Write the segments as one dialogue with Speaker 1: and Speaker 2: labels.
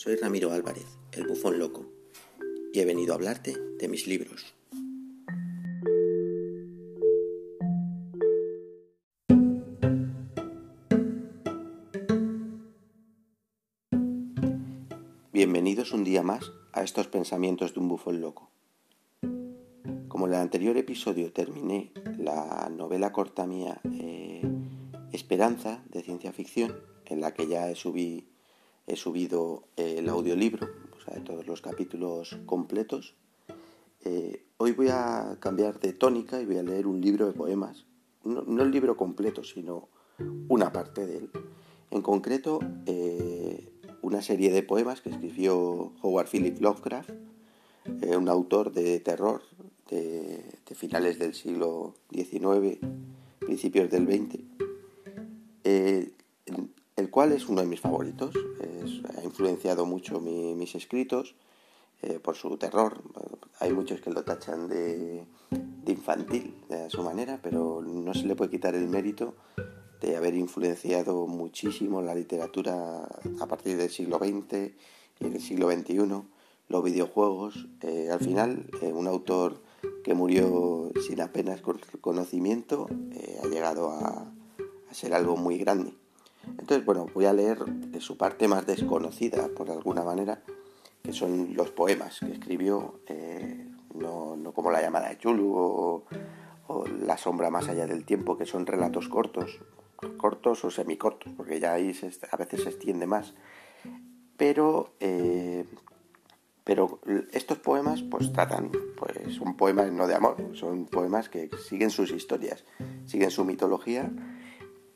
Speaker 1: soy Ramiro Álvarez, el bufón loco, y he venido a hablarte de mis libros. Bienvenidos un día más a estos pensamientos de un bufón loco. Como en el anterior episodio terminé la novela corta mía eh, Esperanza de ciencia ficción, en la que ya he, he subido el audiolibro, sea, todos los capítulos completos, eh, hoy voy a cambiar de tónica y voy a leer un libro de poemas, no, el libro completo, sino una parte de él. En concreto, eh, una serie de poemas que escribió Howard Philip Lovecraft, eh, un autor de terror de, finales del siglo XIX, principios del XX, eh, el cual es uno de mis favoritos. ha influenciado mucho mis escritos eh, por su terror. Hay muchos que lo tachan de, de infantil de su manera, pero no se le puede quitar el mérito de haber influenciado muchísimo la literatura a partir del siglo XX y del siglo XXI, los videojuegos. Eh, al final, eh, un autor que murió sin apenas conocimiento ha llegado a, ser algo muy grande. Entonces, bueno, voy a leer su parte más desconocida, por alguna manera, que son los poemas que escribió, no, no, como La llamada de Chulu o, o La sombra más allá del tiempo, que son relatos cortos, cortos o semicortos, porque ya ahí a veces se extiende más. Pero, eh, pero estos poemas pues tratan, pues son poemas no de amor, son poemas que siguen sus historias, siguen su mitología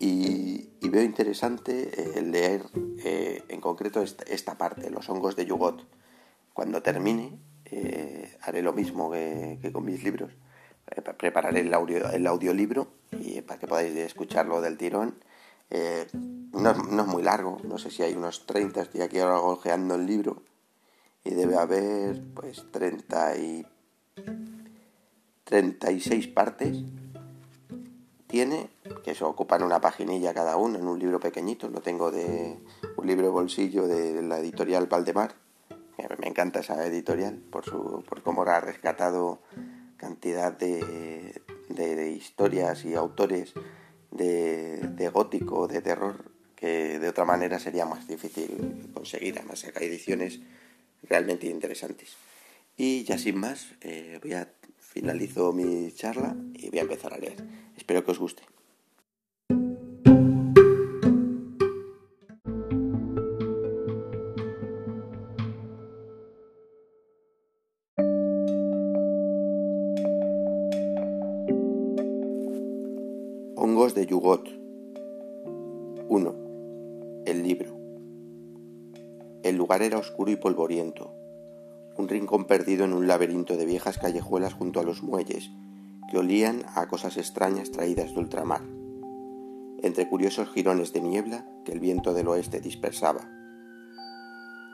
Speaker 1: y, veo interesante eh, leer eh, en concreto esta, parte, los hongos de Yugot. Cuando termine haré lo mismo que con mis libros eh, prepararé el, audio, el audiolibro para que podáis escucharlo del tirón. Eh, no, es muy largo, no sé si hay unos 30, estoy aquí ahora ojeando el libro y debe haber pues 30 y 36 partes. Tiene, que eso ocupan una paginilla cada uno en un libro pequeñito, lo tengo de un libro de bolsillo de la editorial Valdemar. Me encanta esa editorial por, su, por cómo ha rescatado cantidad de, de, historias y autores de, de, gótico, de terror, que de otra manera sería más difícil conseguir. Además, hay ediciones realmente interesantes. Y ya sin más, eh, voy a finalizo mi charla y voy a empezar a leer. Espero que os guste. Hongos de Yugot 1. El libro. El lugar era oscuro y polvoriento, rincón perdido en un laberinto de viejas callejuelas junto a los muelles, que olían a cosas extrañas traídas de ultramar, entre curiosos jirones de niebla que el viento del oeste dispersaba.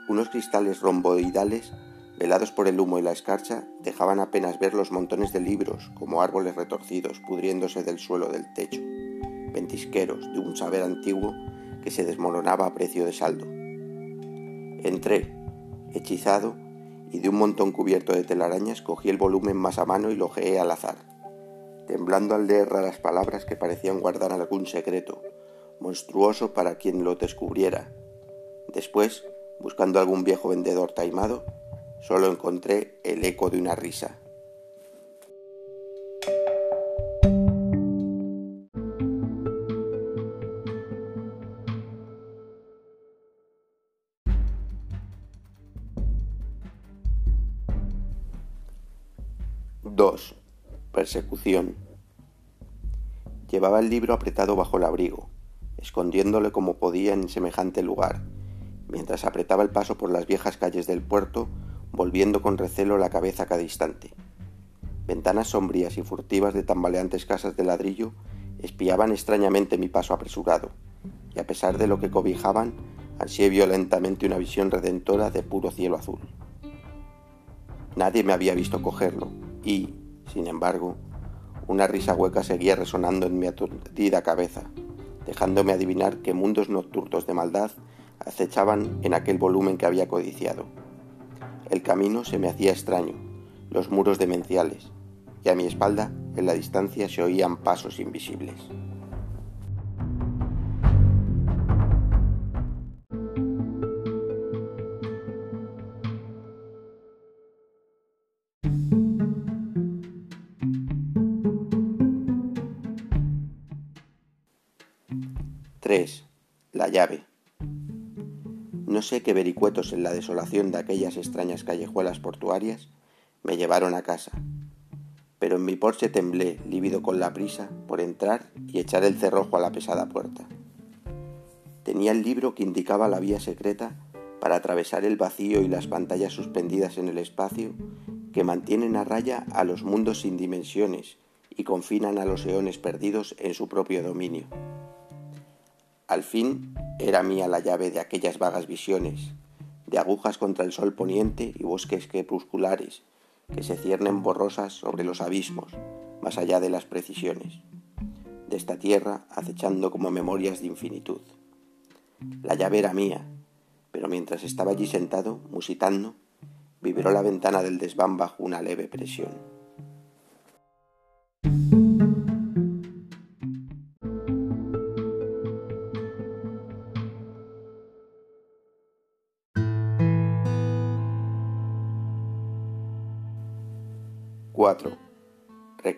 Speaker 1: Unos cristales romboidales velados por el humo y la escarcha, dejaban apenas ver los montones de libros como árboles retorcidos pudriéndose del suelo del techo, ventisqueros de un saber antiguo que se desmoronaba a precio de saldo. Entré, hechizado, y de un montón cubierto de telarañas cogí el volumen más a mano y lo ojeé al azar, temblando al leer raras palabras que parecían guardar algún secreto, monstruoso para quien lo descubriera. Después, buscando algún viejo vendedor taimado, solo encontré el eco de una risa. Persecución. Llevaba el libro apretado bajo el abrigo, escondiéndole como podía en semejante lugar, mientras apretaba el paso por las viejas calles del puerto volviendo con recelo la cabeza cada instante. Ventanas sombrías y furtivas de tambaleantes casas de ladrillo espiaban extrañamente mi paso apresurado, y a pesar de lo que cobijaban, ansié violentamente una visión redentora de puro cielo azul. Nadie me había visto cogerlo, y, sin embargo, una risa hueca seguía resonando en mi aturdida cabeza, dejándome adivinar que mundos nocturnos de maldad acechaban en aquel volumen que había codiciado. El camino se me hacía extraño, los muros demenciales, y a mi espalda, en la distancia, se oían pasos invisibles. Llave. No sé qué vericuetos en la desolación de aquellas extrañas callejuelas portuarias me llevaron a casa, pero en mi porche temblé, lívido con la prisa, por entrar y echar el cerrojo a la pesada puerta. Tenía el libro que indicaba la vía secreta para atravesar el vacío y las pantallas suspendidas en el espacio que mantienen a raya a los mundos sin dimensiones y confinan a los eones perdidos en su propio dominio. Al fin era mía la llave de aquellas vagas visiones, de agujas contra el sol poniente y bosques crepusculares que se ciernen borrosas sobre los abismos, más allá de las precisiones, de esta tierra acechando como memorias de infinitud. La llave era mía, pero mientras estaba allí sentado, musitando, vibró la ventana del desván bajo una leve presión.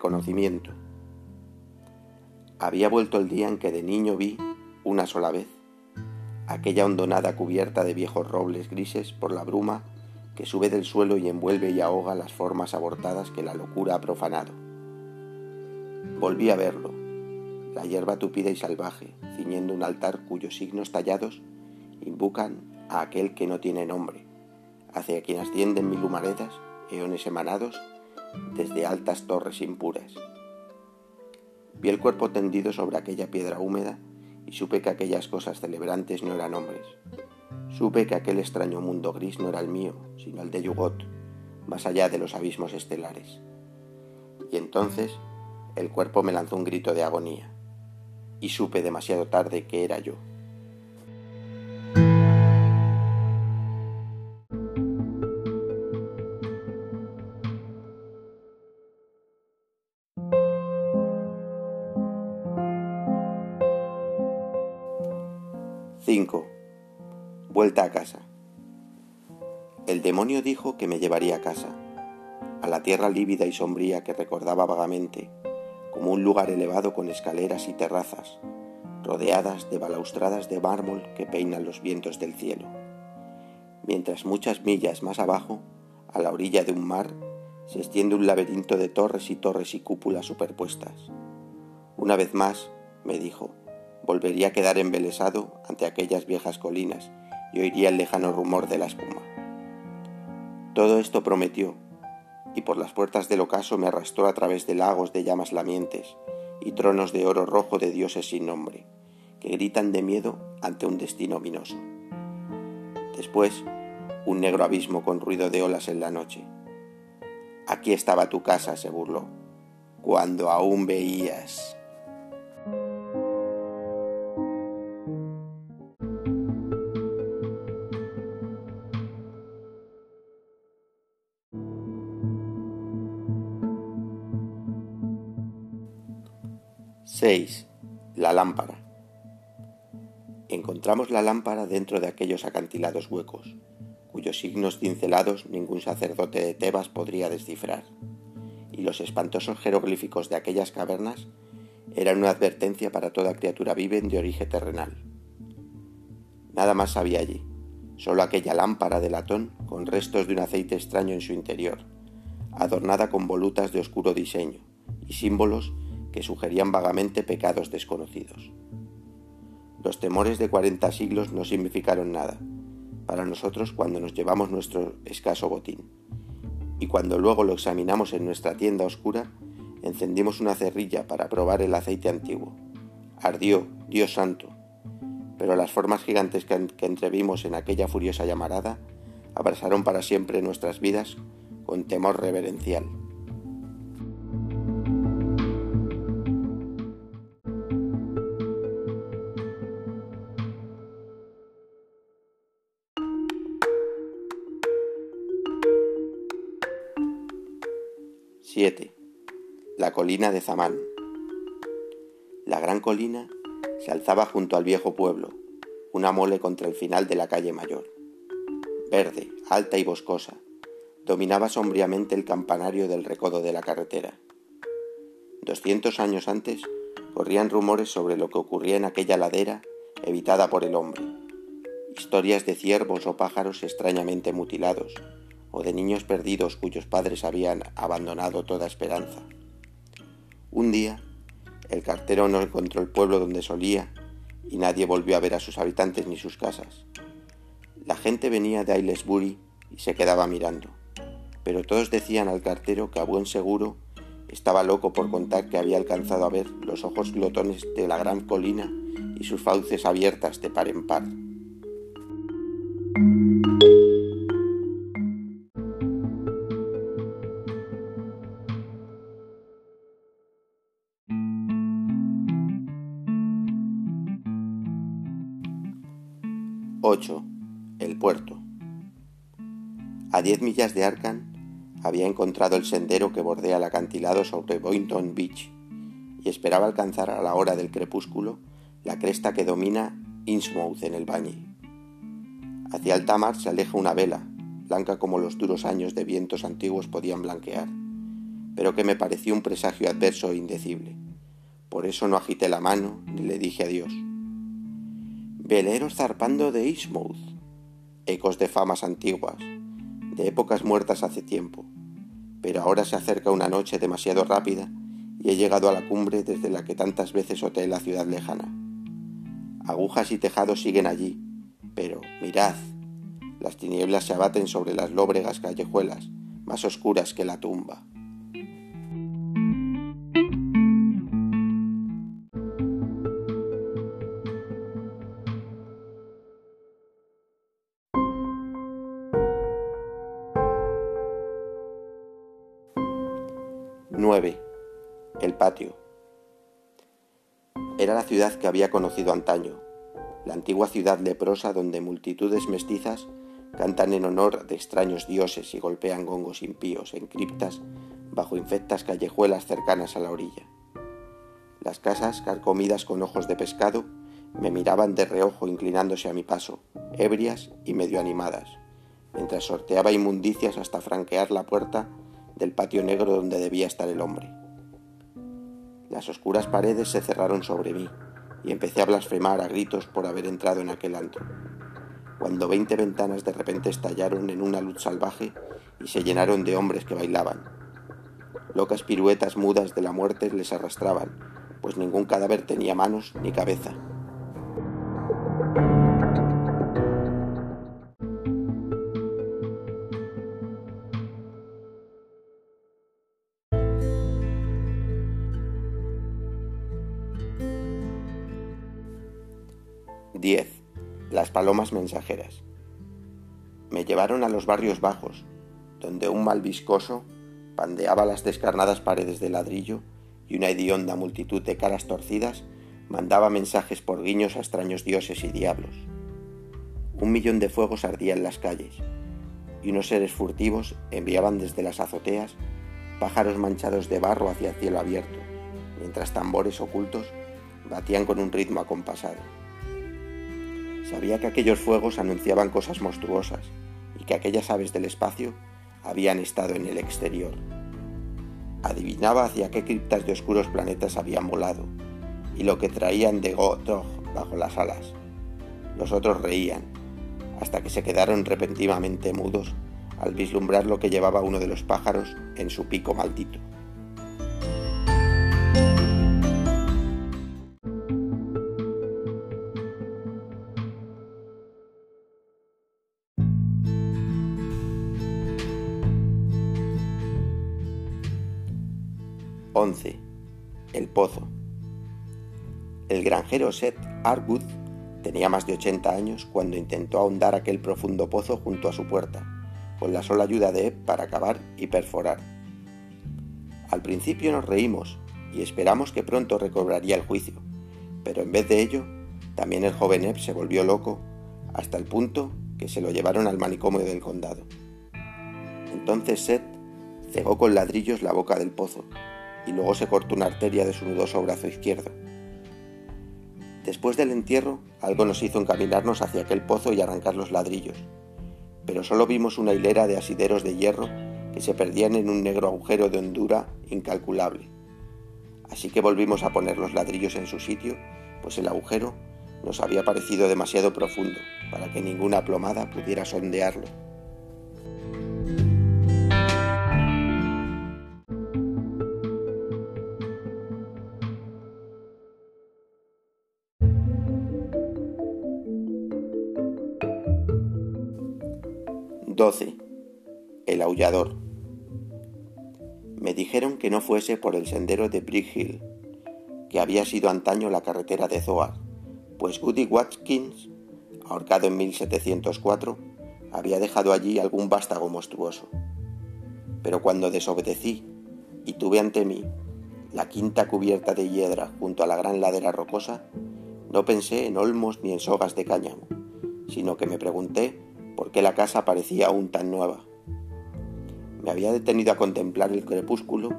Speaker 1: Reconocimiento. Había vuelto el día en que de niño vi, una sola vez, aquella hondonada cubierta de viejos robles grises por la bruma que sube del suelo y envuelve y ahoga las formas abortadas que la locura ha profanado. Volví a verlo, la hierba tupida y salvaje, ciñendo un altar cuyos signos tallados invocan a aquel que no tiene nombre, hacia quien ascienden mil humaredas, eones emanados, desde altas torres impuras. Vi el cuerpo tendido sobre aquella piedra húmeda y supe que aquellas cosas celebrantes no eran hombres. Supe que aquel extraño mundo gris no era el mío, sino el de Yugot, más allá de los abismos estelares. Y entonces el cuerpo me lanzó un grito de agonía, y supe demasiado tarde que era yo. Vuelta a casa. El demonio dijo que me llevaría a casa, a la tierra lívida y sombría que recordaba vagamente, como un lugar elevado con escaleras y terrazas, rodeadas de balaustradas de mármol que peinan los vientos del cielo. Mientras muchas millas más abajo, a la orilla de un mar, se extiende un laberinto de torres y torres y cúpulas superpuestas. Una vez más, me dijo, volvería a quedar embelesado ante aquellas viejas colinas y oiría el lejano rumor de la espuma. Todo esto prometió, y por las puertas del ocaso me arrastró a través de lagos de llamas lamientes y tronos de oro rojo de dioses sin nombre, que gritan de miedo ante un destino ominoso. Después, un negro abismo con ruido de olas en la noche. Aquí estaba tu casa, se burló, cuando aún veías. 6. La lámpara. Encontramos la lámpara dentro de aquellos acantilados huecos, cuyos signos cincelados ningún sacerdote de Tebas podría descifrar, y los espantosos jeroglíficos de aquellas cavernas eran una advertencia para toda criatura vive de origen terrenal. Nada más había allí, solo aquella lámpara de latón con restos de un aceite extraño en su interior, adornada con volutas de oscuro diseño y símbolos que sugerían vagamente pecados desconocidos. Los temores de cuarenta siglos no significaron nada para nosotros cuando nos llevamos nuestro escaso botín. Y cuando luego lo examinamos en nuestra tienda oscura, encendimos una cerrilla para probar el aceite antiguo. Ardió, Dios santo, pero las formas gigantes que, que entrevimos en aquella furiosa llamarada abrasaron para siempre nuestras vidas con temor reverencial. Colina de Zamán. La gran colina se alzaba junto al viejo pueblo, una mole contra el final de la calle mayor. Verde, alta y boscosa, dominaba sombríamente el campanario del recodo de la carretera. Doscientos años antes corrían rumores sobre lo que ocurría en aquella ladera evitada por el hombre. Historias de ciervos o pájaros extrañamente mutilados, o de niños perdidos cuyos padres habían abandonado toda esperanza. Un día, el cartero no encontró el pueblo donde solía y nadie volvió a ver a sus habitantes ni sus casas. La gente venía de Aylesbury y se quedaba mirando, pero todos decían al cartero que a buen seguro estaba loco por contar que había alcanzado a ver los ojos glotones de la gran colina y sus fauces abiertas de par en par. Diez millas de Arkham había encontrado el sendero que bordea el acantilado sobre Boynton Beach y esperaba alcanzar a la hora del crepúsculo la cresta que domina Innsmouth en el Bañe. Hacia alta mar se aleja una vela, blanca como los duros años de vientos antiguos podían blanquear, pero que me pareció un presagio adverso e indecible. Por eso no agité la mano ni le dije adiós. Veleros zarpando de Ismouth, ecos de famas antiguas, de épocas muertas hace tiempo, pero ahora se acerca una noche demasiado rápida y he llegado a la cumbre desde la que tantas veces oté la ciudad lejana. Agujas y tejados siguen allí, pero mirad, las tinieblas se abaten sobre las lóbregas callejuelas, más oscuras que la tumba. Ciudad que había conocido antaño, la antigua ciudad leprosa donde multitudes mestizas cantan en honor de extraños dioses y golpean gongos impíos en criptas bajo infectas callejuelas cercanas a la orilla. Las casas, carcomidas con ojos de pescado, me miraban de reojo inclinándose a mi paso, ebrias y medio animadas, mientras sorteaba inmundicias hasta franquear la puerta del patio negro donde debía estar el hombre. Las oscuras paredes se cerraron sobre mí y empecé a blasfemar a gritos por haber entrado en aquel antro, cuando veinte ventanas de repente estallaron en una luz salvaje y se llenaron de hombres que bailaban. Locas piruetas mudas de la muerte les arrastraban, pues ningún cadáver tenía manos ni cabeza. 10. Las palomas mensajeras. Me llevaron a los barrios bajos, donde un mal viscoso pandeaba las descarnadas paredes de ladrillo y una hedionda multitud de caras torcidas mandaba mensajes por guiños a extraños dioses y diablos. Un millón de fuegos ardía en las calles, y unos seres furtivos enviaban desde las azoteas pájaros manchados de barro hacia el cielo abierto, mientras tambores ocultos batían con un ritmo acompasado. Sabía que aquellos fuegos anunciaban cosas monstruosas y que aquellas aves del espacio habían estado en el exterior. Adivinaba hacia qué criptas de oscuros planetas habían volado y lo que traían de Gotog bajo las alas. Los otros reían, hasta que se quedaron repentinamente mudos al vislumbrar lo que llevaba uno de los pájaros en su pico maldito. 11. El pozo. El granjero Seth Arwood tenía más de 80 años cuando intentó ahondar aquel profundo pozo junto a su puerta, con la sola ayuda de Ebb para cavar y perforar. Al principio nos reímos y esperamos que pronto recobraría el juicio, pero en vez de ello, también el joven Ebb se volvió loco hasta el punto que se lo llevaron al manicomio del condado. Entonces Seth cegó con ladrillos la boca del pozo y luego se cortó una arteria de su nudoso brazo izquierdo. Después del entierro, algo nos hizo encaminarnos hacia aquel pozo y arrancar los ladrillos, pero solo vimos una hilera de asideros de hierro que se perdían en un negro agujero de hondura incalculable. Así que volvimos a poner los ladrillos en su sitio, pues el agujero nos había parecido demasiado profundo para que ninguna plomada pudiera sondearlo. 12. El aullador. Me dijeron que no fuese por el sendero de Brick Hill, que había sido antaño la carretera de Zoar, pues Goody Watkins, ahorcado en 1704, había dejado allí algún vástago monstruoso. Pero cuando desobedecí y tuve ante mí la quinta cubierta de hiedra junto a la gran ladera rocosa, no pensé en olmos ni en sogas de cáñamo, sino que me pregunté por qué la casa parecía aún tan nueva. Me había detenido a contemplar el crepúsculo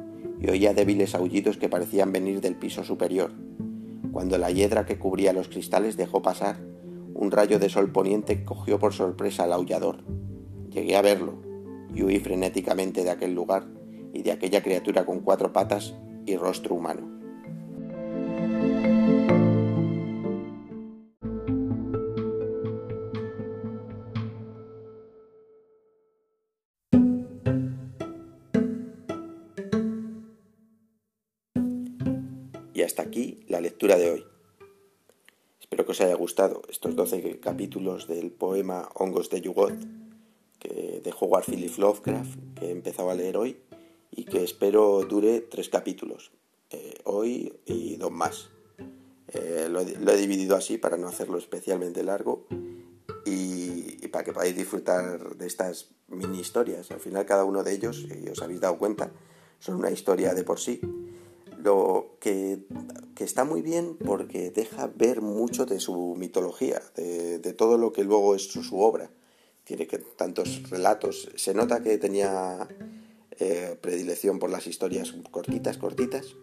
Speaker 1: y oía débiles aullidos que parecían venir del piso superior, cuando la hiedra que cubría los cristales dejó pasar un rayo de sol poniente cogió por sorpresa al aullador. Llegué a verlo y huí frenéticamente de aquel lugar y de aquella criatura con cuatro patas y rostro humano. Hasta aquí la lectura de hoy. Espero que os haya gustado estos 12 capítulos del poema Hongos de Yugoth que de Howard Philip Lovecraft que he empezado a leer hoy y que espero dure tres capítulos, eh, hoy y dos más. Eh, lo, he dividido así para no hacerlo especialmente largo y, y, para que podáis disfrutar de estas mini historias. Al final cada uno de ellos, y os habéis dado cuenta, son una historia de por sí lo que, está muy bien porque deja ver mucho de su mitología, de, todo lo que luego es su, obra. Tiene que tantos relatos. Se nota que tenía eh, predilección por las historias cortitas, cortitas,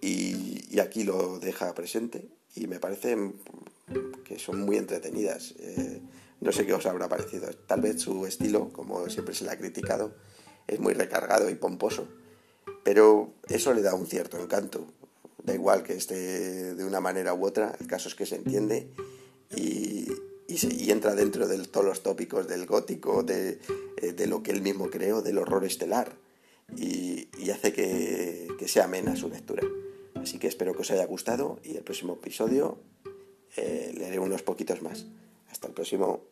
Speaker 1: y, aquí lo deja presente y me parece que son muy entretenidas. Eh, no sé qué os habrá parecido. Tal vez su estilo, como siempre se le ha criticado, es muy recargado y pomposo pero eso le da un cierto encanto. Da igual que esté de una manera u otra, el caso es que se entiende y, entra dentro de todos los tópicos del gótico, de, eh, lo que él mismo creó, del horror estelar, y, hace que, sea amena su lectura. Así que espero que os haya gustado y el próximo episodio eh, leeré unos poquitos más. Hasta el próximo.